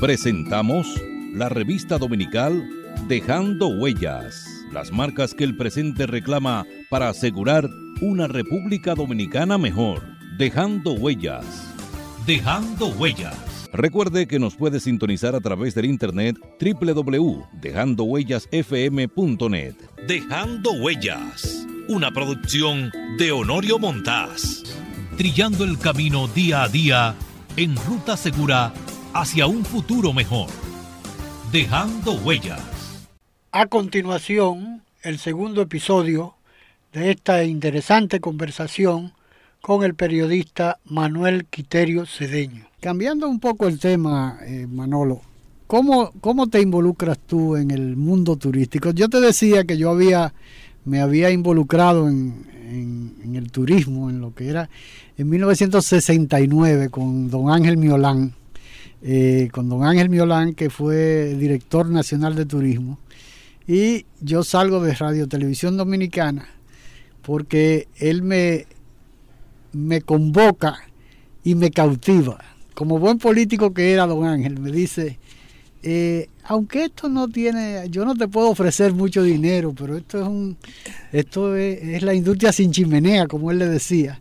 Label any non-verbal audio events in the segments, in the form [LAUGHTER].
Presentamos la revista dominical Dejando Huellas, las marcas que el presente reclama para asegurar una República Dominicana mejor. Dejando Huellas. Dejando Huellas. Recuerde que nos puede sintonizar a través del internet www.dejandohuellasfm.net. Dejando Huellas, una producción de Honorio Montás. Trillando el camino día a día en ruta segura hacia un futuro mejor. Dejando Huellas. A continuación, el segundo episodio de esta interesante conversación con el periodista Manuel Quiterio Cedeño. Cambiando un poco el tema, eh, Manolo, ¿cómo, ¿cómo te involucras tú en el mundo turístico? Yo te decía que yo había, me había involucrado en, el turismo, en lo que era en 1969 con don Ángel Miolán, eh, con don Ángel Miolán, que fue director nacional de turismo. Y yo salgo de Radio Televisión Dominicana porque él me, me convoca y me cautiva como buen político que era don Ángel, me dice, eh, aunque esto no tiene, yo no te puedo ofrecer mucho dinero, pero esto es un, esto es, la industria sin chimenea, como él le decía,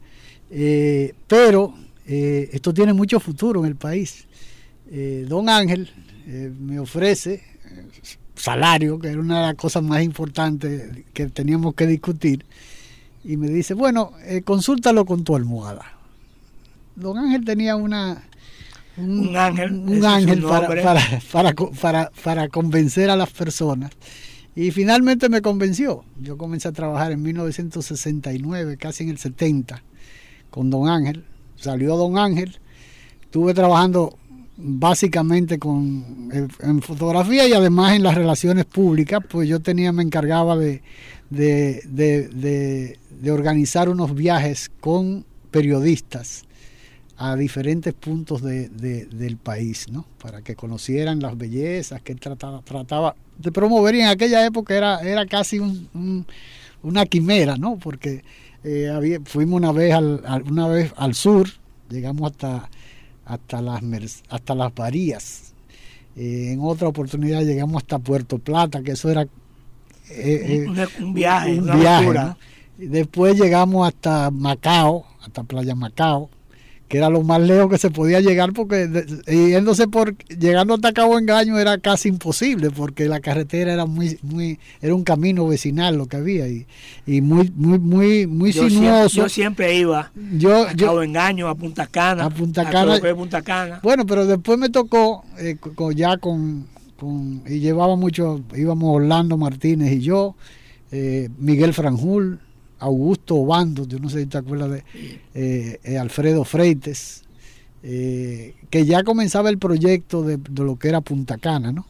eh, pero eh, esto tiene mucho futuro en el país. Don Ángel me ofrece salario, que era una de las cosas más importantes que teníamos que discutir, y me dice, bueno, consúltalo con tu almohada. Don Ángel tenía una, un, ángel, un ángel para, para, para, convencer a las personas. Y finalmente me convenció. Yo comencé a trabajar en 1969, casi en el 70, con Don Ángel. Salió Don Ángel. Estuve trabajando básicamente con, en fotografía y además en las relaciones públicas, pues yo tenía, me encargaba de, de, de, de organizar unos viajes con periodistas a diferentes puntos de, del país, ¿no? Para que conocieran las bellezas que él trataba, trataba de promover en aquella época era, era casi una quimera, ¿no? Porque eh, había, fuimos una vez al, una vez al sur, llegamos hasta, hasta, las, hasta las Varías. Eh, en otra oportunidad llegamos hasta Puerto Plata, que eso era eh, un, viaje, un viaje Después llegamos hasta Macao, hasta Playa Macao que era lo más lejos que se podía llegar porque yéndose por llegando hasta Cabo Engaño era casi imposible porque la carretera era muy muy era un camino vecinal lo que había y, y muy muy muy muy yo sinuoso. Siempre, yo siempre iba yo, a Cabo Engaño, a Punta Cana, a Punta Cana, a Punta Cana. Bueno, pero después me tocó eh, ya con, con, y llevaba mucho íbamos Orlando Martínez y yo, eh, Miguel Franjul Augusto Obando, yo no sé si te acuerdas de eh, eh, Alfredo Freites, eh, que ya comenzaba el proyecto de, lo que era Punta Cana, ¿no?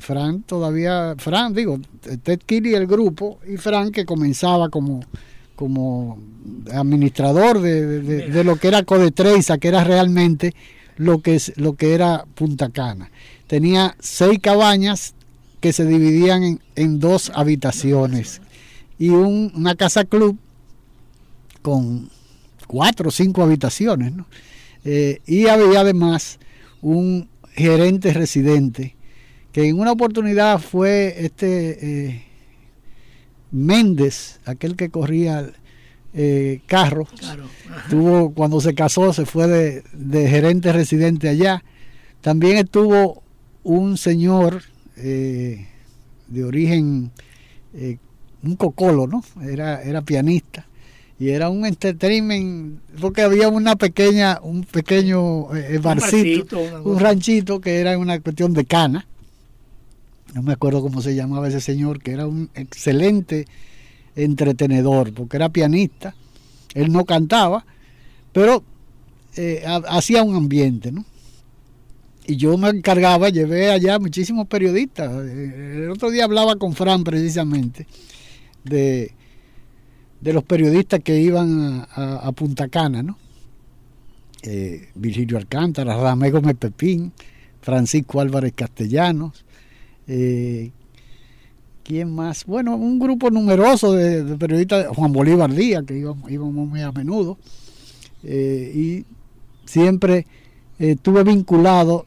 Fran todavía, Fran, digo, Ted Kelly el grupo, y Fran que comenzaba como, como administrador de, lo que era Codetreiza, que era realmente lo que, es, lo que era Punta Cana. Tenía seis cabañas que se dividían en, en dos habitaciones y una casa club con cuatro o cinco habitaciones. Eh, y había además un gerente residente que en una oportunidad fue este eh, Méndez, aquel que corría eh, carros. Tuvo, cuando se casó, se fue de, de, gerente residente allá. También estuvo un señor de origen un cocolo, ¿no? Era, era pianista. Y era un entertainment porque había una pequeña un pequeño eh, barcito, un, ranchito que era una cuestión de cana. No me acuerdo cómo se llamaba ese señor que era un excelente entretenedor porque era pianista. Él no cantaba pero eh, hacía un ambiente no y yo me encargaba llevé allá muchísimos periodistas. Eh, el otro día hablaba con Fran precisamente de, de los periodistas que iban a, Punta Cana, ¿no? Eh, Virgilio Alcántara, Ramé Gómez Pepín, Francisco Álvarez Castellanos, eh, ¿quién más? Bueno, un grupo numeroso de, periodistas, Juan Bolívar Díaz, que íbamos, muy a menudo, eh, y siempre estuve vinculado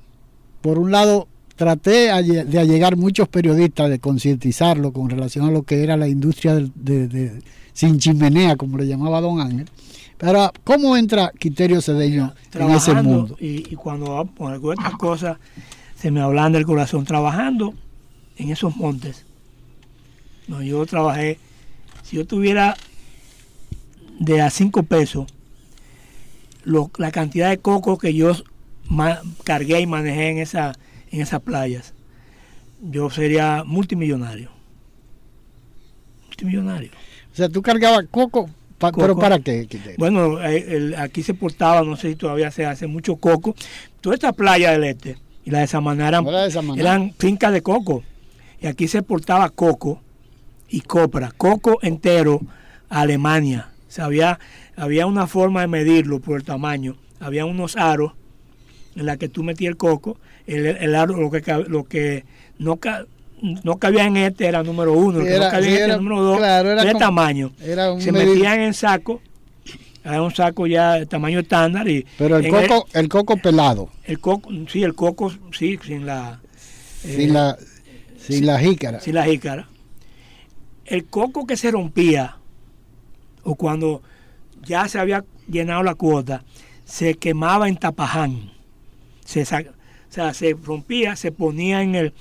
por un lado, traté de allegar muchos periodistas, de concientizarlo con relación a lo que era la industria de, sin chimenea, como le llamaba Don Ángel. Pero, ¿cómo entra Quiterio Cedeño en ese mundo? Y, y cuando por algunas cosas se me hablan del corazón, trabajando en esos montes. No, yo trabajé, si yo tuviera de a cinco pesos, la cantidad de coco que yo cargué y manejé en, esa, en esas playas, yo sería multimillonario. Multimillonario. O sea, tú cargabas coco, ¿pero para qué? Bueno, eh, aquí se portaba, no sé si todavía se hace mucho coco. Toda esta playa del este y la de Samaná eran, eran fincas de coco. Y aquí se portaba coco y copra, coco entero a Alemania. había, había una forma de medirlo por el tamaño. Había unos aros en la que tú metías el coco, el, aro, lo que, lo que no, no cabía en este era número uno, lo que no cabía en este era número dos, era de tamaño. se metían en saco, era un saco ya de tamaño estándar. Y Pero el coco, el, coco pelado. El coco, sí, el coco, sí, sin la... Sin eh, la... Sin la jícara. Sin la jícara. El coco que se rompía, o cuando ya se había llenado la cuota, se quemaba en tapaján se, o sea, se rompía, se ponía en el,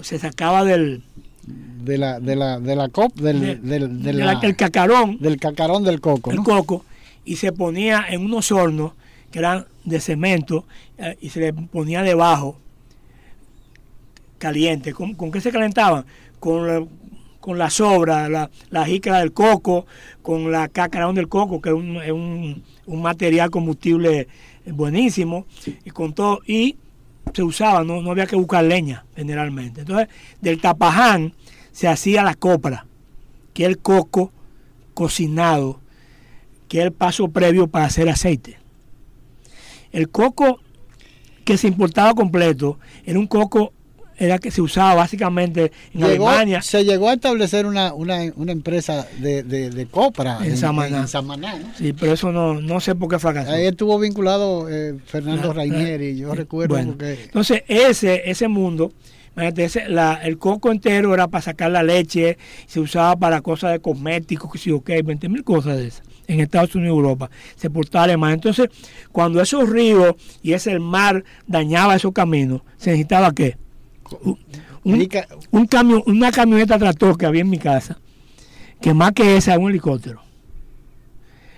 se sacaba del de la de la de la cop del, del, cacarón del cacarón del coco el coco y se ponía en unos hornos que eran de cemento eh, y se le ponía debajo caliente ¿con, ¿con qué se calentaban? con la, con la sobra la, la jícara del coco con la cacarón del coco que es un, es un, un material combustible buenísimo y con todo y se usaba, no, no había que buscar leña generalmente. Entonces, del tapaján se hacía la copra, que es el coco cocinado, que es el paso previo para hacer aceite. El coco que se importaba completo era un coco era que se usaba básicamente en Alemania. Se llegó a establecer una, una, una empresa de, de, copra en, Samaná. Sí, pero eso no, no sé por qué fracasó. Ahí estuvo vinculado eh, Fernando Rainieri, yo recuerdo. Entonces, ese, ese mundo, la, el coco entero era para sacar la leche, se usaba para cosas de cosméticos, que sí, ok, 20 mil cosas de esas en Estados Unidos y Europa, se portaba alemán. Entonces, cuando esos ríos y ese mar dañaba esos caminos, ¿se necesitaba qué? Un, camión, una camioneta tractor que había en mi casa, que más que esa era un helicóptero.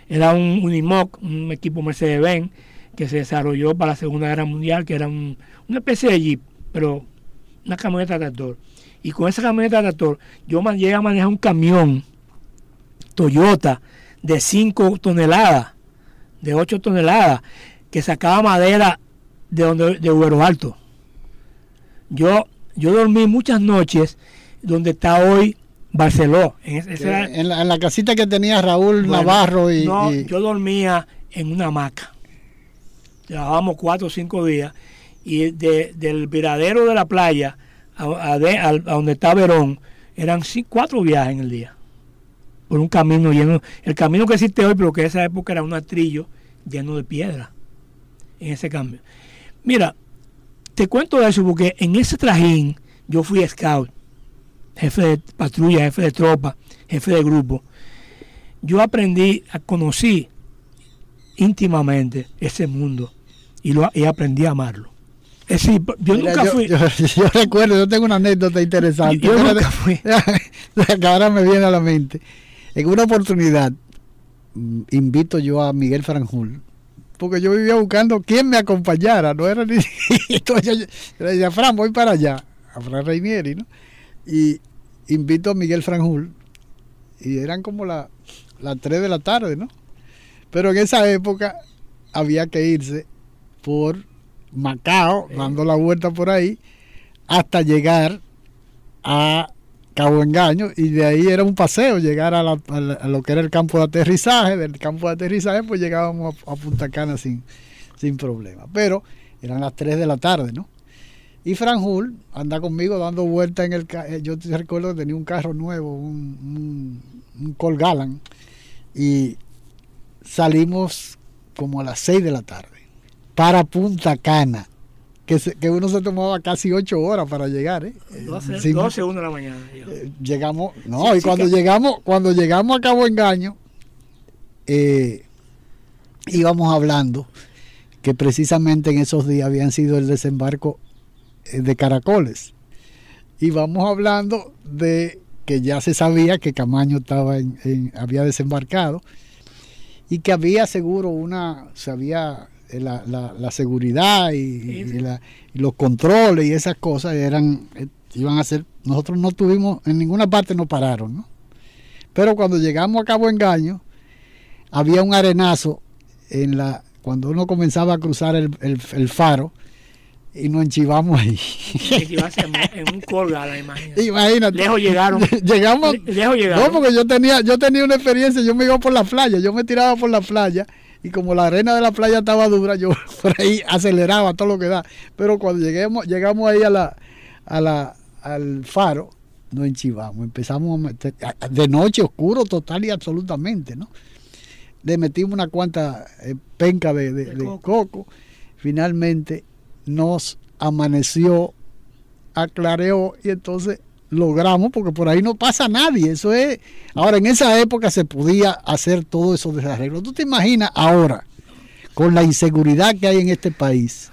Era un Unimog, un equipo Mercedes-Benz que se desarrolló para la Segunda Guerra Mundial, que era una especie de jeep, pero una camioneta tractor. Y con esa camioneta tractor yo llegué a manejar un camión Toyota de 5 toneladas, de 8 toneladas, que sacaba madera de donde de Ubero Alto. Yo, yo dormí muchas noches donde está hoy Barceló. En, la, casita que tenía Raúl Navarro y, no, yo dormía en una hamaca. Trabajábamos cuatro o cinco días y del viradero de la playa a, donde está Verón eran cuatro viajes en el día por un camino lleno el camino que existe hoy pero que en esa época era un atrillo lleno de piedra en ese cambio mira te cuento eso porque en ese trajín yo fui scout, jefe de patrulla, jefe de tropa, jefe de grupo. Yo aprendí, conocí íntimamente ese mundo y, lo, y aprendí a amarlo. Es decir, yo nunca fui. [LAUGHS] Yo, recuerdo, yo tengo una anécdota interesante. Yo, nunca [LAUGHS] fui. que ahora me viene a la mente. En una oportunidad, mm, invito yo a Miguel Franjul, porque yo vivía buscando quién me acompañara, no era ni... [LAUGHS] Entonces yo, le decía, Fran, voy para allá, a Fran Reinieri, ¿no? Y invito a Miguel Franjul, y eran como las la 3 de la tarde, ¿no? Pero en esa época había que irse por Macao, dando la vuelta por ahí, hasta llegar a Cabo Engaño y de ahí era un paseo llegar a, lo que era el campo de aterrizaje, del campo de aterrizaje pues llegábamos a, Punta Cana sin, sin problema, pero eran las 3 de la tarde, ¿no? Y Franjul anda conmigo dando vueltas en el eh, yo recuerdo que tenía un carro nuevo, un, un, Colgalan y salimos como a las 6 de la tarde para Punta Cana que, uno se tomaba casi ocho horas para llegar. ¿eh? 12, 12 1 de la mañana. Eh, llegamos, no, y cuando llegamos, cuando llegamos a Cabo Engaño, eh, íbamos hablando que precisamente en esos días habían sido el desembarco eh, de Caracoles. Y vamos hablando de que ya se sabía que Camaño estaba en, había desembarcado y que había seguro una, se había eh, la, la, seguridad y, los controles y esas cosas eran eh, iban a ser nosotros no tuvimos en ninguna parte no pararon ¿no? pero cuando llegamos a Cabo Engaño había un arenazo en la cuando uno comenzaba a cruzar el, el, faro y nos enchivamos ahí. en un colgado, imagínate. Imagínate. Lejos llegaron. [LAUGHS] Llegamos. Lejos llegaron. No, porque yo tenía, yo tenía una experiencia, yo me iba por la playa, yo me tiraba por la playa y como la arena de la playa estaba dura, yo [LAUGHS] por ahí aceleraba todo lo que da. Pero cuando lleguemos, llegamos ahí a la, a la, al faro, nos enchivamos, empezamos a meter, de noche oscuro total y absolutamente, ¿no? Le metimos una cuanta eh, penca de, coco. Finalmente nos amaneció, aclareó y entonces logramos, porque por ahí no pasa nadie. Eso es. Ahora, en esa época se podía hacer todo eso desarreglo. ¿Tú te imaginas ahora, con la inseguridad que hay en este país,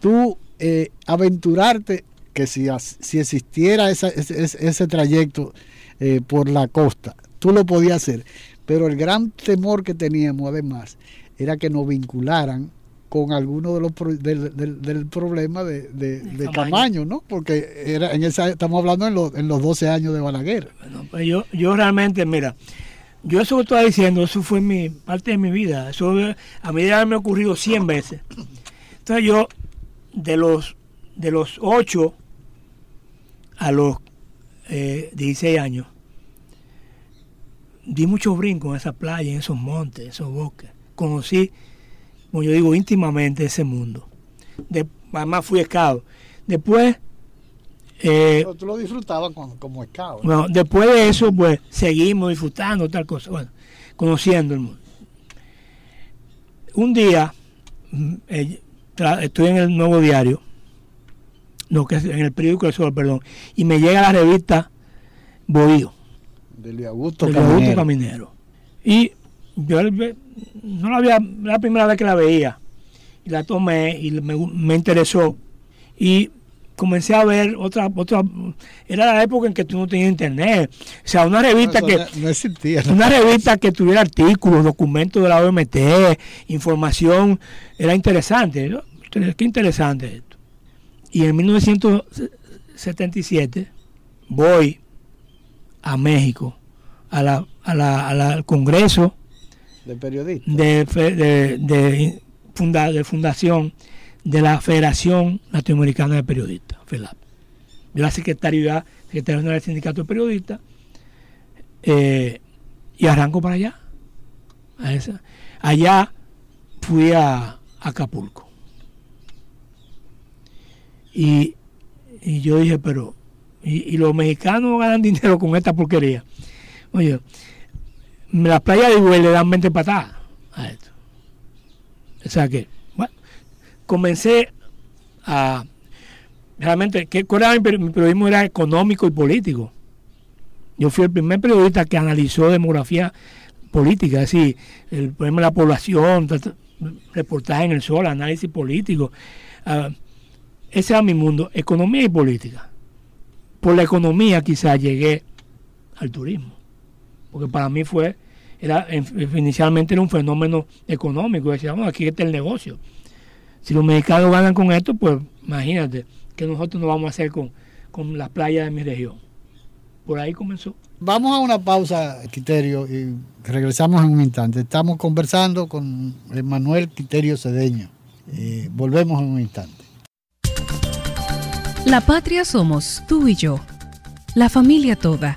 tú eh, aventurarte que si, si existiera ese, trayecto eh, por la costa, tú lo podías hacer. Pero el gran temor que teníamos, además, era que nos vincularan con alguno de los del, del, problema de, de, Camaño. ¿no? Porque era en esa estamos hablando en, los, en los 12 años de Balaguer. pues yo, yo realmente, mira, yo eso que estoy diciendo, eso fue mi parte de mi vida. Eso a mí ya me ha ocurrido 100 veces. Entonces yo, de los, de los 8 a los 16 eh, años, di muchos brincos en esa playa, en esos montes, en esos bosques. Conocí como yo digo, íntimamente ese mundo. De, además fui escado. Después... Eh, tú lo disfrutabas como, escado. Bueno, después de eso, pues seguimos disfrutando tal cosa. Bueno, conociendo el mundo. Un día, mm, eh, estoy en el nuevo diario, no, que en el periódico El Sol, perdón, y me llega la revista Bohío. Del Augusto Caminero. Y yo no la había, la primera vez que la veía. Y la tomé y me, interesó. Y comencé a ver otra, otra, era la época en que tú no tenías internet. O sea, una revista que. No, existía. Una revista que tuviera artículos, documentos de la OMT, información, era interesante. Qué interesante esto. Y en 1977 voy a México, a la, a la, al Congreso de periodista. De, de, funda, de fundación de la Federación Latinoamericana de Periodistas, FELAP. Yo la secretaria, secretaria del Sindicato de Periodistas, eh, y arranco para allá. Allá fui a, Acapulco. Y, yo dije, pero, y, y, los mexicanos ganan dinero con esta porquería. Oye, la playa de Iguel le dan 20 patadas a esto. O sea que, bueno, comencé a. Realmente, ¿qué, ¿cuál era mi, periodismo? Era económico y político. Yo fui el primer periodista que analizó demografía política, es decir, el problema de la población, reportaje en el sol, análisis político. Ah, ese era mi mundo, economía y política. Por la economía quizás llegué al turismo, porque para mí fue era inicialmente era un fenómeno económico. Decíamos, aquí está el negocio. Si los mexicanos ganan con esto, pues imagínate que nosotros no vamos a hacer con, con las playas de mi región. Por ahí comenzó. Vamos a una pausa, Quiterio, y regresamos en un instante. Estamos conversando con Manuel Quiterio Cedeño. volvemos en un instante. La patria somos tú y yo, la familia toda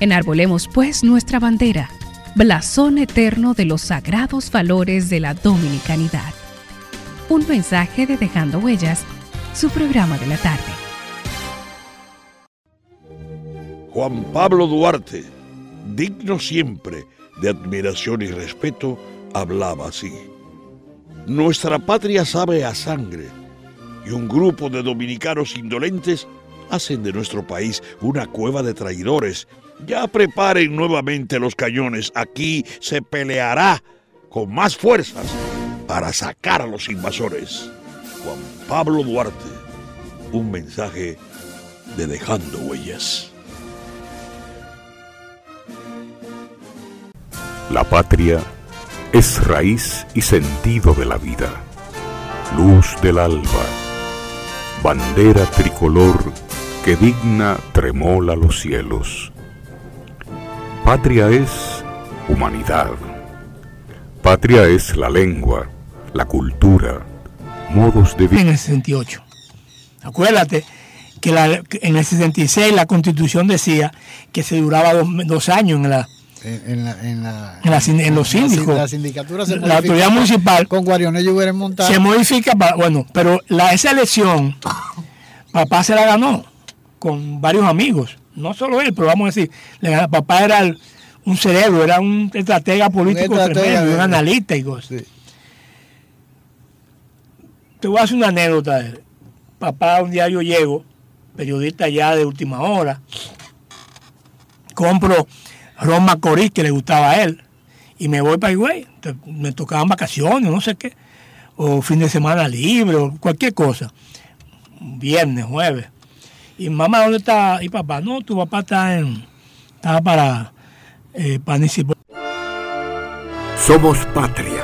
Enarbolemos pues nuestra bandera, blasón eterno de los sagrados valores de la dominicanidad. Un mensaje de Dejando Huellas, su programa de la tarde. Juan Pablo Duarte, digno siempre de admiración y respeto, hablaba así. Nuestra patria sabe a sangre y un grupo de dominicanos indolentes hacen de nuestro país una cueva de traidores. Ya preparen nuevamente los cañones. Aquí se peleará con más fuerzas para sacar a los invasores. Juan Pablo Duarte, un mensaje de Dejando Huellas. La patria es raíz y sentido de la vida, luz del alba, bandera tricolor que digna tremola los cielos. Patria es humanidad. Patria es la lengua, la cultura, modos de vida. En el 68. Acuérdate que, en el 66 la constitución decía que se duraba dos, años en la en, la, en, la, en, los síndicos. La, sindicatura se la autoridad municipal con Guarionello. Se modifica, para, bueno, pero la, esa elección, papá se la ganó con varios amigos. No solo él, pero vamos a decir, papá era un cerebro, era un estratega político un tremendo, un analista y cosas. Te voy a hacer una anécdota. Papá, un día yo llego, periodista ya de última hora, compro Roma Corí, que le gustaba a él, y me voy para Higüey. Me tocaban vacaciones, no sé qué, o fin de semana libre, o cualquier cosa. Viernes, jueves. Y mamá, ¿dónde está? Y papá, no, tu papá está en. Estaba para eh. Somos patria.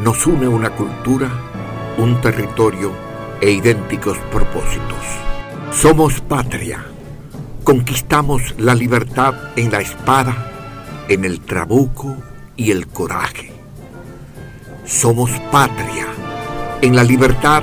Nos une una cultura, un territorio e idénticos propósitos. Somos patria. Conquistamos la libertad en la espada, en el trabuco y el coraje. Somos patria. En la libertad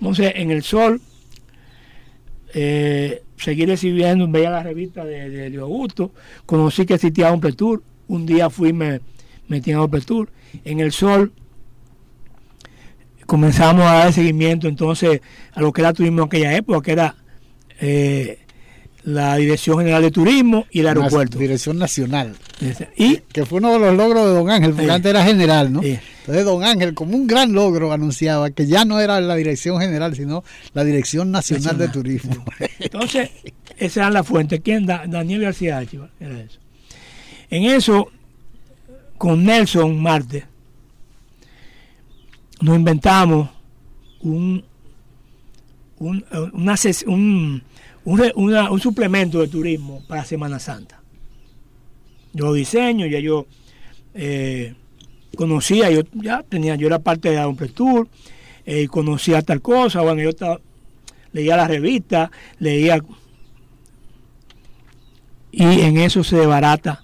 Entonces, en el sol, eh, seguí recibiendo, veía la revista de, de Augusto, conocí que existía un Tour, un día fui y me metí en un Tour. En el sol comenzamos a dar seguimiento entonces a lo que era turismo en aquella época, que era eh, la Dirección General de Turismo y el aeropuerto. Dirección Nacional. Y, que fue uno de los logros de Don Ángel, porque antes era general, ¿no? Entonces Don Ángel, como un gran logro, anunciaba que ya no era la Dirección General, sino la Dirección Nacional, de Turismo. [LAUGHS] Entonces, esa era la fuente. ¿Quién? Daniel García era eso. En eso, con Nelson Marte, nos inventamos un, un, una, un, un, suplemento de turismo para Semana Santa. Yo diseño, ya yo eh, conocía, yo ya tenía, yo era parte de la Tour, eh, conocía tal cosa, bueno, yo leía la revista, leía y en eso se debarata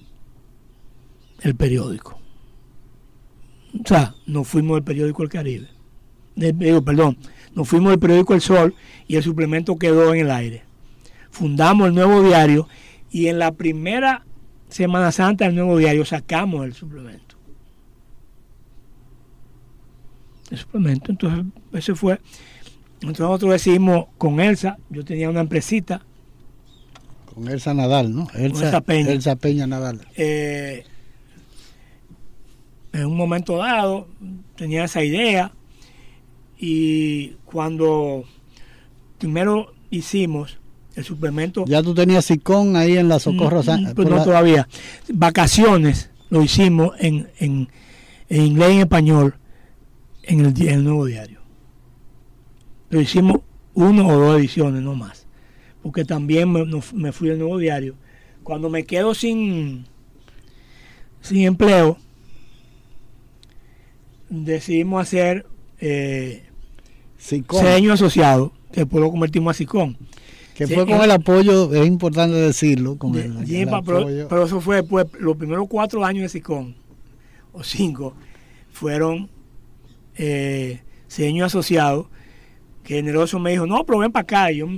el periódico. O sea, nos fuimos del periódico El Caribe. perdón, nos fuimos del periódico El Sol y el suplemento quedó en el aire fundamos el nuevo diario y en la primera Semana Santa del nuevo diario sacamos el suplemento. Suplemento, entonces ese fue. Entonces nosotros decidimos con Elsa, yo tenía una empresita. Con Elsa Nadal, ¿no? Elsa, Peña. Elsa Peña Nadal. Eh, en un momento dado tenía esa idea y cuando primero hicimos el suplemento. Ya tú tenías SICON ahí en la Socorro mm, mm, pues no todavía. Vacaciones lo hicimos en, en, inglés y en español en el, nuevo diario. Lo hicimos uno o dos ediciones, no más. Porque también me, me fui al nuevo diario. Cuando me quedo sin, sin empleo, decidimos hacer eh, seño asociado, que después lo convertimos a SICON. Que fue con el apoyo, es importante decirlo, con el, pero, eso fue después, los primeros cuatro años de SICON, o cinco, fueron eh, asociado, que Generoso me dijo, no, pero ven para acá. Y yo,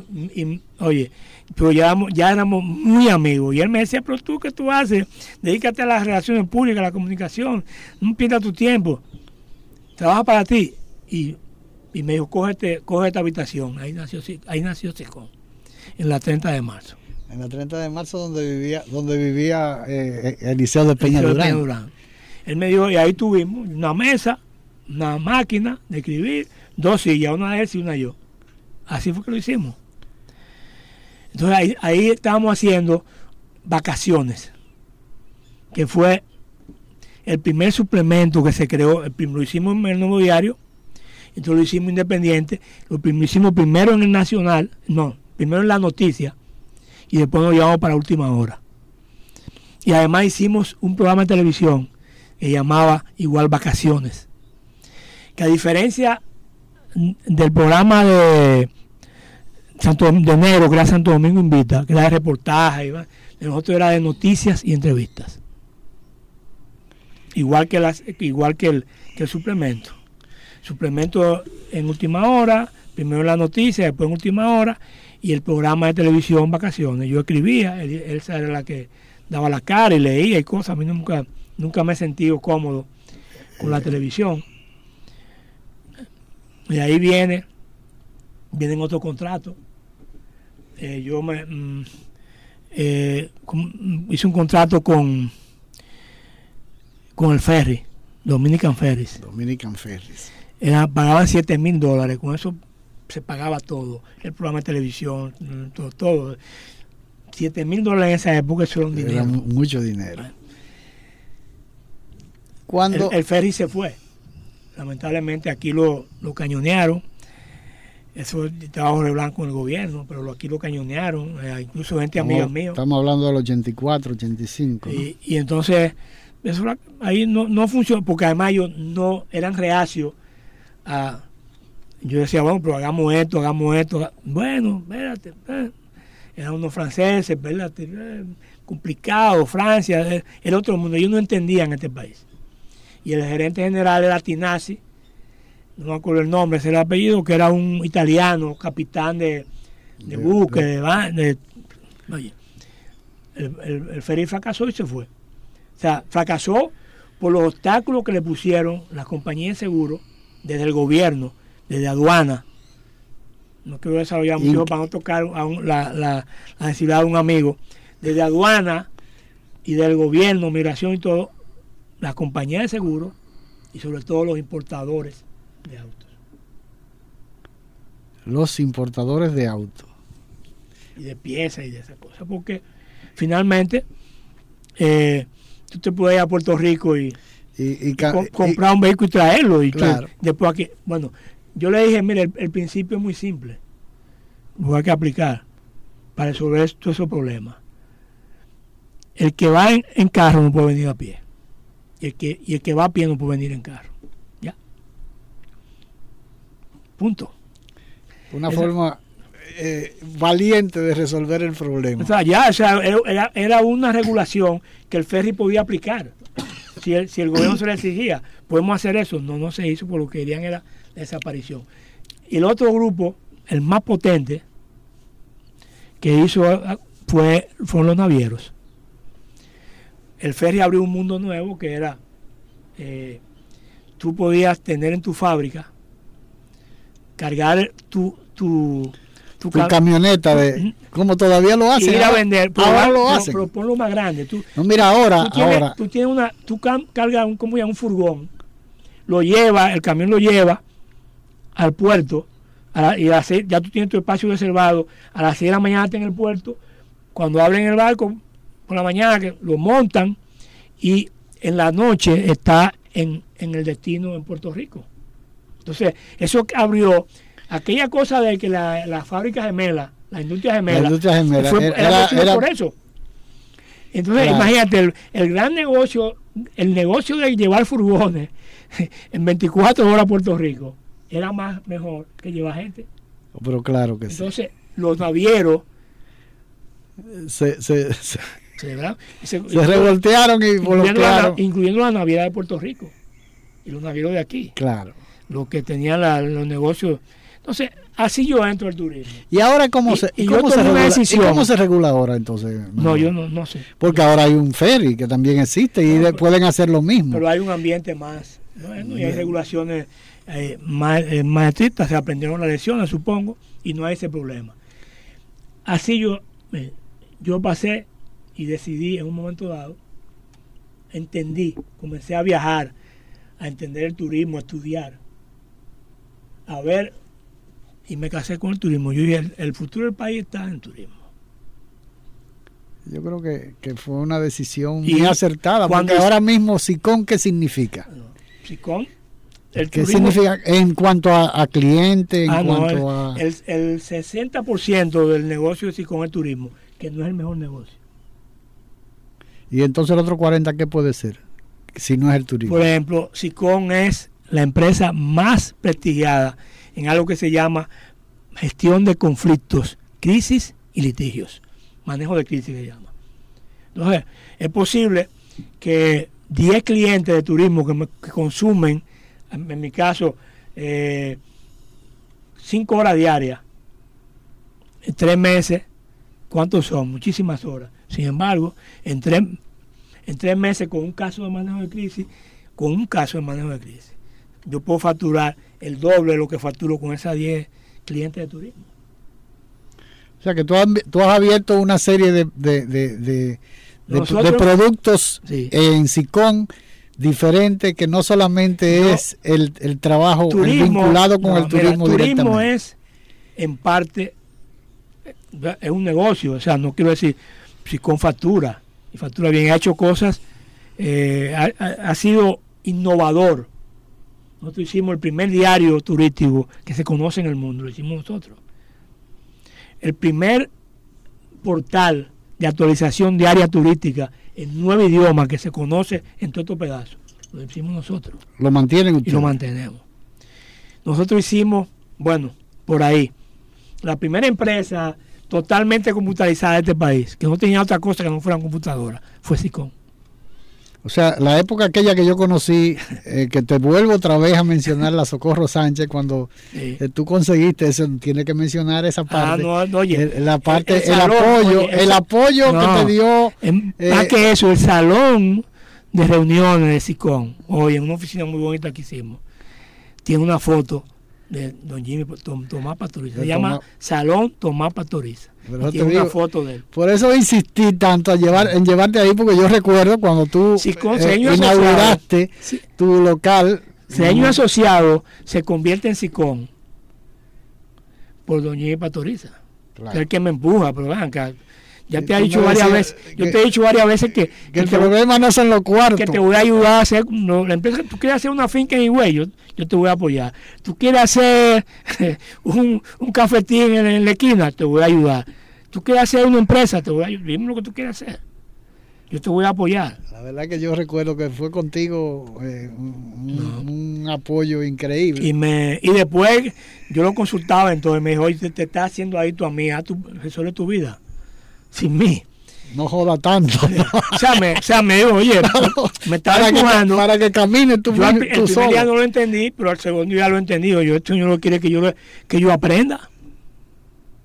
oye, pero ya, ya éramos muy amigos. Y él me decía, pero tú, ¿qué tú haces? Dedícate a las relaciones públicas, a la comunicación, no pierdas tu tiempo, trabaja para ti. Y, me dijo, cógete, coge esta habitación. Ahí nació, ahí nació en la 30 de marzo. En la 30 de marzo donde vivía, donde vivía eh, el Liceo de Peña Durán. Él me dijo, y ahí tuvimos una mesa, una máquina de escribir, dos sillas, una de él y una yo. Así fue que lo hicimos. Entonces ahí, ahí estábamos haciendo vacaciones, que fue el primer suplemento que se creó, el lo hicimos en el nuevo diario, entonces lo hicimos independiente, lo, hicimos primero en el nacional, no, primero en la noticia, y después nos llevamos para última hora. Y además hicimos un programa de televisión que llamaba igual Vacaciones, que a diferencia del programa de Santo de que era Santo Domingo Invita, que era de reportaje, de nosotros era de noticias y entrevistas. Igual que, las, igual que el, que el suplemento. Suplemento en última hora, primero la noticia, después en última hora, y el programa de televisión Vacaciones. Yo escribía, él, era la que daba la cara y leía y cosas. A mí nunca, nunca me he sentido cómodo con la televisión. Y ahí viene, vienen otros contratos. Eh, yo me mm, eh, hice un contrato con con el ferry, Dominican Ferries. Dominican Ferries. Era, pagaban 7 mil dólares, con eso se pagaba todo, el programa de televisión, mm, todo. todo. 7 mil dólares en esa época eso era un dinero. Era mucho dinero. Cuando el, ferry se fue. Lamentablemente aquí lo, lo cañonearon. Eso trabajo de blanco en el gobierno, pero aquí lo cañonearon, eh, incluso gente amiga mía. Estamos hablando del 84, 85. Y, y entonces, eso ahí no, no funcionó, porque además ellos no eran reacios a. Yo decía, bueno, pero hagamos esto, hagamos esto. Bueno, espérate, eh, eran unos franceses, ¿verdad? Eh, complicado, Francia, el otro mundo. Ellos no entendían este país y el gerente general era Tinazzi, no me acuerdo el nombre, ese era el apellido, que era un italiano, capitán de, de buque, de, oye, el, el, ferry fracasó y se fue. O sea, fracasó por los obstáculos que le pusieron las compañías de seguro desde el gobierno, desde aduana. No quiero desarrollar mucho para no tocar la, la, la necesidad de un amigo. Desde aduana y del gobierno, migración y todo, las compañías de seguros y sobre todo los importadores de autos. Los importadores de autos. Y de piezas y de esas cosas, porque finalmente eh, tú te puedes ir a Puerto Rico y, comprar un vehículo y traerlo. Y después aquí, bueno, yo le dije, mire, el, principio es muy simple, lo hay que aplicar para resolver todos esos problemas. El que va en carro no puede venir a pie y el que, y el que va a pie no puede venir en carro. ¿Ya? Punto. Una forma eh, valiente de resolver el problema. O sea, ya, o sea, era, era, una regulación que el ferry podía aplicar. Si el, si el gobierno se le exigía, podemos hacer eso. No, no se hizo, por lo que querían era la desaparición. Y el otro grupo, el más potente, que hizo fue, fueron los navieros el ferry abrió un mundo nuevo que era, eh, tú podías tener en tu fábrica, cargar tu, tu, tu, camioneta de como todavía lo hacen ir a vender pero ahora lo hacen. pero ponlo más grande. Tú, no mira ahora tú tienes, ahora. tú tienes una tú cargas un como ya un furgón lo lleva el camión lo lleva al puerto y a ya tú tienes tu espacio reservado a las 6 de la mañana estás en el puerto cuando abren el barco por la mañana que lo montan y en la noche está en, el destino en Puerto Rico. Entonces, eso abrió aquella cosa de que la, la fábrica gemela, la industria gemela, La industria gemela, fue- era- por eso. Entonces, imagínate, el, el gran negocio, el negocio de llevar furgones [LAUGHS] en 24 horas a Puerto Rico, era más mejor que llevar gente. Pero claro que sí. Entonces, los navieros Se, se, se- se, ¿verdad? se- se revoltearon y incluyendo, la, incluyendo la navidad de Puerto Rico y los navieros de aquí, Claro. los que tenían la- los negocios. Entonces, así yo entro al turismo. ¿Y ahora cómo Y- se, y cómo se regula, ¿y cómo se regula ahora entonces? No, yo no, no sé. Porque ahora hay un ferry que también existe y No, pueden hacer lo mismo. Pero hay un ambiente más, y hay regulaciones eh, más, eh, más estrictas, se aprendieron las lecciones, supongo, y no hay ese problema. Así yo, eh, yo pasé y decidí en un momento dado, entendí, comencé a viajar, a entender el turismo, a estudiar, a ver, y me casé con el turismo. Yo dije, el, el futuro del país está en el turismo. Yo creo que, que fue una decisión Y muy acertada, cuando porque es- ahora mismo SICON, ¿qué significa? Sicón, el ¿Qué turismo- significa en cuanto a, a cliente, en Ah, no, el, a... el, el 60% del negocio es con el turismo, que no es el mejor negocio. Y entonces el otro 40, ¿qué puede ser? Si no es el turismo. Por ejemplo, SICON es la empresa más prestigiada en algo que se llama gestión de conflictos, crisis y litigios. Manejo de crisis se llama. Entonces, es posible que 10 clientes de turismo que, me- que consumen, en, mi caso, 5 horas diarias, en 3 meses, ¿cuántos son? Muchísimas horas. Sin embargo, en tres, en tres meses con un caso de manejo de crisis, con un caso de manejo de crisis, yo puedo facturar el doble de lo que facturo con esas 10 clientes de turismo. O sea que tú has, tú has abierto una serie de, de, de, de- de- Nosotros- de productos Sí. en SICON diferente que no solamente No. es el, el trabajo el Turismo, vinculado con no, el mira, turismo turismo es en parte eh, es un negocio, o sea, no quiero decir si con factura y factura bien, ha hecho cosas, eh, ha, sido innovador. Nosotros hicimos el primer diario turístico que se conoce en el mundo, lo hicimos nosotros. El primer portal de actualización diaria turística en nueve idiomas que se conoce en todo estos pedazos, lo hicimos nosotros Lo mantienen y ustedes. lo mantenemos. Nosotros hicimos, bueno, por ahí, la primera empresa totalmente computarizada de este país, que no tenía otra cosa que no fueran computadoras, fue SICON. O sea, la época aquella que yo conocí, eh, que te vuelvo otra vez a mencionar la Socorro Sánchez, cuando Sí. eh, tú conseguiste eso, tiene que mencionar esa Ah, parte. no, no, oye, El- la parte, el, el salón, apoyo, oye, el apoyo no. que te dio. Eh, más que eso, el salón de reuniones de SICON, hoy en una oficina muy bonita que hicimos, tiene una foto de don Jimmy Tom- Tomás Pastoriza. Se De llama. Salón Tomás Pastoriza. Tiene una foto de él. Por eso insistí tanto a llevar, en llevarte ahí, porque yo recuerdo cuando tú Sí, con eh, inauguraste Sí. tu local. Señor asociado se convierte en SICON por Doña Jimmy Pastoriza. Claro. Es el que me empuja, pero vean acá. Ya Sí, te he dicho varias veces, yo que- te he dicho varias veces que, Que que el te, problema no son los cuartos. que te voy a ayudar a hacer, no, la empresa, tú quieres hacer una finca en Higüey, yo, yo te voy a apoyar. Tú quieres hacer [LAUGHS] un, un cafetín en, en la esquina, te voy a ayudar. Tú quieres hacer una empresa, te voy a ayudar. Dime lo que tú quieres hacer. Yo te voy a apoyar. La verdad que yo recuerdo que fue contigo eh, un, un apoyo increíble. Y me y después yo lo consultaba, entonces me dijo, oye, te, te está haciendo ahí tu amiga, tu, resuelve tu vida. Sin mí. no joda tanto. [LAUGHS] O sea, me, o sea, me dijo, oye, [LAUGHS] me estaba para, que, empujando. para que camines tú, Yo al, el tú primer día no lo entendí, pero al segundo día lo entendí. Yo, esto no quiere que yo, que yo aprenda.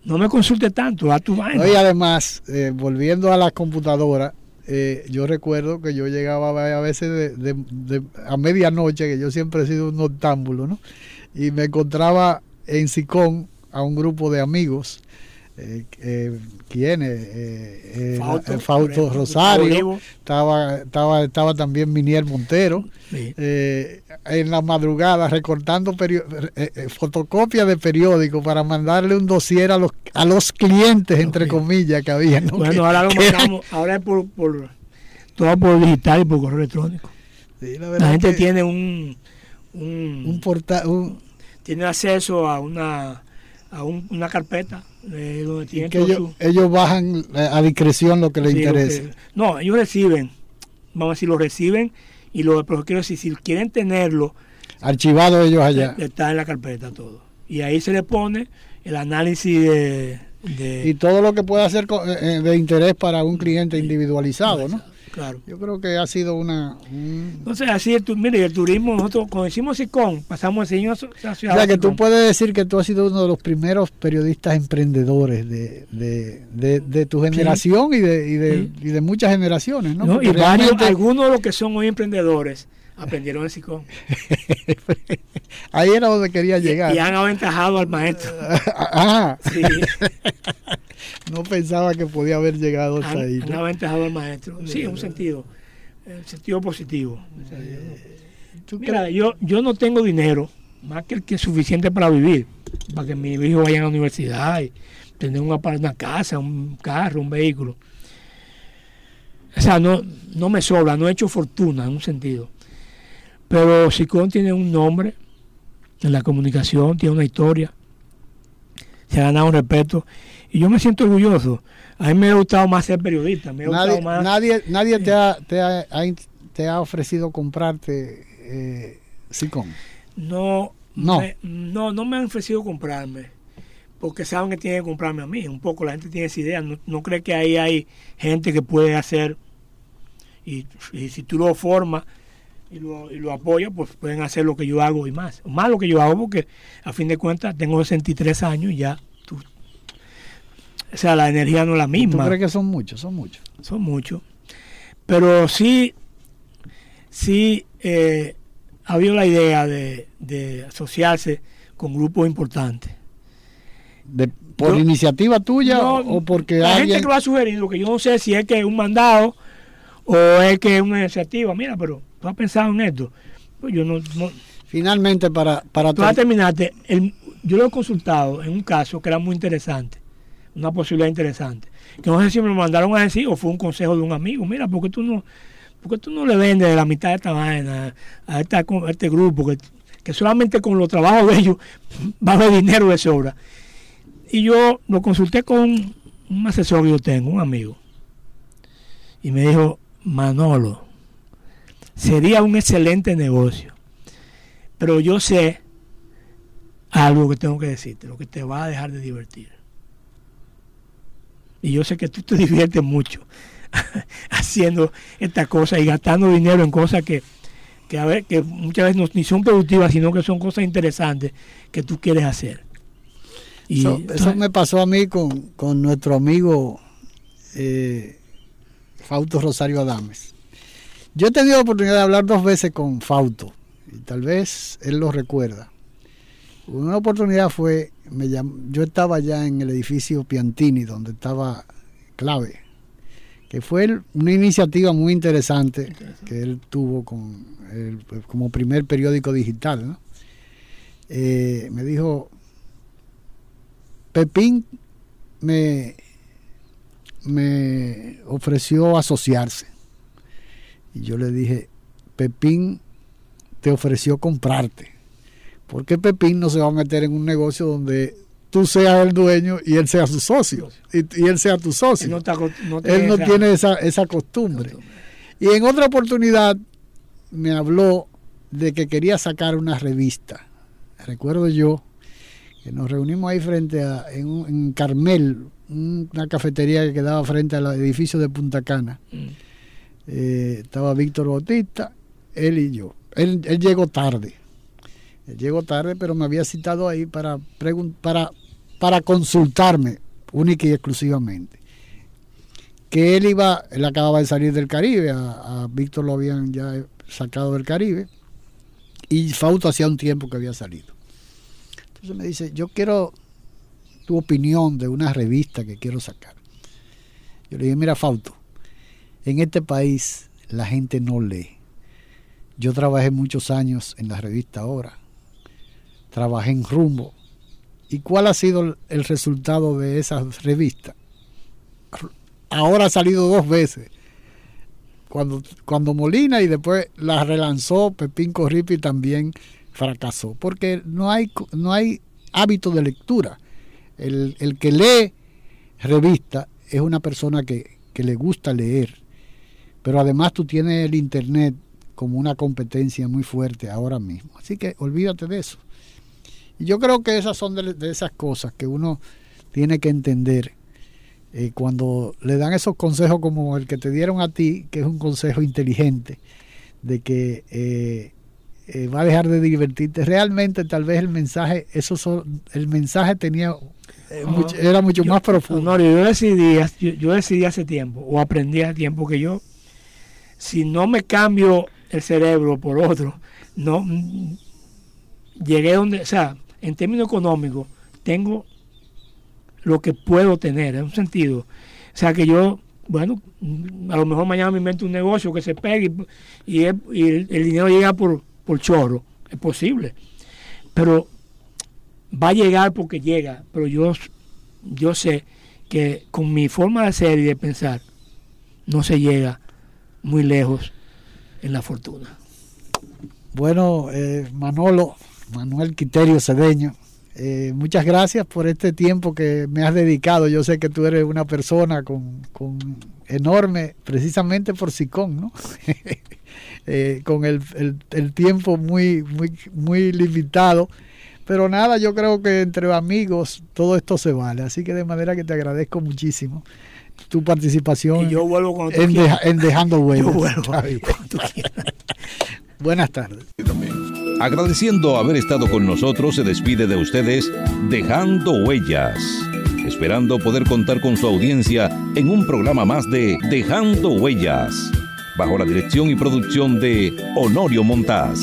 No me consulte tanto, a tu vaina. No, y además, eh, volviendo a las computadoras, eh, yo recuerdo que yo llegaba a veces de, de- de- a medianoche, que yo siempre he sido un noctámbulo, ¿no? Y me encontraba en Sicón a un grupo de amigos. Eh, eh, ¿Quiénes? Eh, eh, Fausto, eh, por ejemplo, Rosario, Olivo. estaba, estaba, estaba también Miniel Montero. Sí. en la madrugada recortando fotocopias de periódicos para mandarle un dossier a los, a los clientes, entre comillas, que había. ¿no? Bueno, Que- ahora lo mandamos, ahora es por, por todo por digital y por correo electrónico. Sí, la gente tiene un, un, un portal, un- tiene acceso a una a un- una carpeta eh, donde Y tienen que todo ellos, su- ellos bajan eh, a discreción lo que les Sí, lo interese. que- no, ellos reciben, vamos a decir, lo reciben y lo, pero quiero decir, si quieren tenerlo, Archivados ellos allá. está en la carpeta todo. Y ahí se le pone el análisis de... de- Y todo lo que pueda ser eh, eh, de interés para un cliente individualizado, ¿no? Claro. Yo creo que ha sido una... un- Entonces, así, el, mire, el turismo, nosotros cuando hicimos SICON, pasamos a O sea, que tú puedes decir que tú has sido uno de los primeros periodistas emprendedores de, de, de, de tu generación y, de, y, de, Sí. y de muchas generaciones, ¿no? ¿no? Y varios, algunos de los que son hoy emprendedores aprendieron el SICON [LAUGHS] ahí era donde quería llegar. y han aventajado al maestro. [LAUGHS] Ah, Sí, [LAUGHS] no pensaba que podía haber llegado hasta han, ahí. han aventajado al maestro. Sí, en un sentido, en sentido positivo. ¿Tú Mira, yo, yo no tengo dinero, más que el que es suficiente para vivir, para que mis hijos vayan a la universidad y tener una, una casa, un carro, un vehículo. O sea, no, no me sobra, no he hecho fortuna en un sentido. Pero Sicón tiene un nombre en la comunicación, tiene una historia, se ha ganado un respeto y yo me siento orgulloso. A mí me ha gustado más ser periodista, me ha Nadie, gustado más. nadie, nadie te, ha, te, ha, te ha ofrecido comprarte eh, Sicom. No, No. Me, no, no me han ofrecido comprarme, porque saben que tienen que comprarme a mí. Un poco la gente tiene esa idea, no, no cree que ahí hay gente que puede hacer, y, y si tú lo formas y lo, y lo apoyas, pues pueden hacer lo que yo hago y más. Más lo que yo hago, porque a fin de cuentas tengo 63 años y ya. Tú, o sea, la energía no es la ¿Tú misma crees que son muchos? Son muchos. son muchos. Pero sí, sí eh, ha habido la idea de, de asociarse con grupos importantes. De, ¿Por Yo- iniciativa tuya No, o porque la alguien... gente que lo ha sugerido, que yo no sé si es que es un mandado o es que es una iniciativa. Mira, pero tú has pensado en esto. Pues yo no, no- Finalmente, para, para tú vas a ter- terminarte. El, yo lo he consultado en un caso que era muy interesante, una posibilidad interesante. Que no sé si me lo mandaron a decir o fue un consejo de un amigo. Mira, ¿por qué tú no, por qué tú no le vendes la mitad de esta vaina a, esta- a este grupo? Que, que solamente con los trabajos de ellos [LAUGHS] va a haber dinero de sobra. Y yo lo consulté con un, un asesor que yo tengo, un amigo. Y me dijo, Manolo, sería un excelente negocio. Pero yo sé algo que tengo que decirte, lo que te va a dejar de divertir. Y yo sé que tú te [LAUGHS] diviertes mucho [LAUGHS] haciendo estas cosas y gastando dinero en cosas que, que, a ver, que muchas veces no, ni son productivas, sino que son cosas interesantes que tú quieres hacer. Y Eso, eso me pasó a mí con, con nuestro amigo eh, Fausto Rosario Adames. Yo he tenido la oportunidad de hablar dos veces con Fausto, y tal vez él lo recuerda. Una oportunidad fue, me llam- yo estaba ya en el edificio Piantini, donde estaba Clave, que fue el- una iniciativa muy interesante que él tuvo con el- pues, como primer periódico digital. ¿no? Eh, me dijo, Pepín me, me ofreció asociarse. Y yo le dije, Pepín te ofreció comprarte. Porque Pepín no se va a meter en un negocio donde tú seas el dueño y él sea su socio. Y, y él sea tu socio. él no, Él no esa- tiene esa, esa costumbre. Y en otra oportunidad me habló de que quería sacar una revista. Recuerdo yo que nos reunimos ahí frente a, en, un- en Carmel, un- una cafetería que quedaba frente al edificio de Punta Cana. Mm. Eh, estaba Víctor Bautista, él y yo. Él, llegó tarde. Él llegó tarde, pero me había citado ahí para, para, para consultarme única y exclusivamente. Que él iba, él acababa de salir del Caribe, a, a Víctor lo habían ya sacado del Caribe, y Fausto hacía un tiempo que había salido. Entonces me dice, yo quiero tu opinión de una revista que quiero sacar. Yo le dije, mira Fausto, en este país la gente no lee. Yo trabajé muchos años en la revista Ahora. Trabajé en Rumbo. ¿Y cuál ha sido el- resultado de esa revista? Ahora ha salido dos veces. Cuando, cuando Molina y después la relanzó Pepín Corripi también fracasó, porque no hay, no hay hábito de lectura. El, el que lee revista es una persona que, que le gusta leer, pero además tú tienes el Internet como una competencia muy fuerte ahora mismo. Así que olvídate de eso. Y yo creo que esas son de, esas cosas que uno tiene que entender eh, cuando le dan esos consejos como el que te dieron a ti, que es un consejo inteligente, de que eh, eh, va a dejar de divertirte. Realmente tal vez el mensaje, eso el mensaje tenía era mucho más profundo. yo decidí, yo, decidí hace tiempo, o aprendí hace tiempo que yo, si no me cambio el cerebro por otro, no llegué donde, o sea, en términos económicos, tengo lo que puedo tener, en un sentido. O sea, que yo, bueno, a lo mejor mañana me invento un negocio que se pegue y, el, dinero llega por, por chorro. Es posible. Pero va a llegar porque llega. Pero yo, yo sé que con mi forma de ser y de pensar, no se llega muy lejos en la fortuna. Bueno, eh, Manolo, Manuel Quiterio Cedeño. Eh, muchas gracias por este tiempo que me has dedicado. Yo sé que tú eres una persona con, enorme, precisamente por SICON, ¿no? [LAUGHS] Eh, con el, tiempo muy, muy, muy limitado. Pero nada, yo creo que entre amigos todo esto se vale. Así que de manera que te agradezco muchísimo tu participación yo vuelvo en, en, Dejando Huellas. [LAUGHS] Buenas tardes. Agradeciendo haber estado con nosotros, se despide de ustedes Dejando Huellas, esperando poder contar con su audiencia en un programa más de Dejando Huellas, bajo la dirección y producción de Honorio Montaz.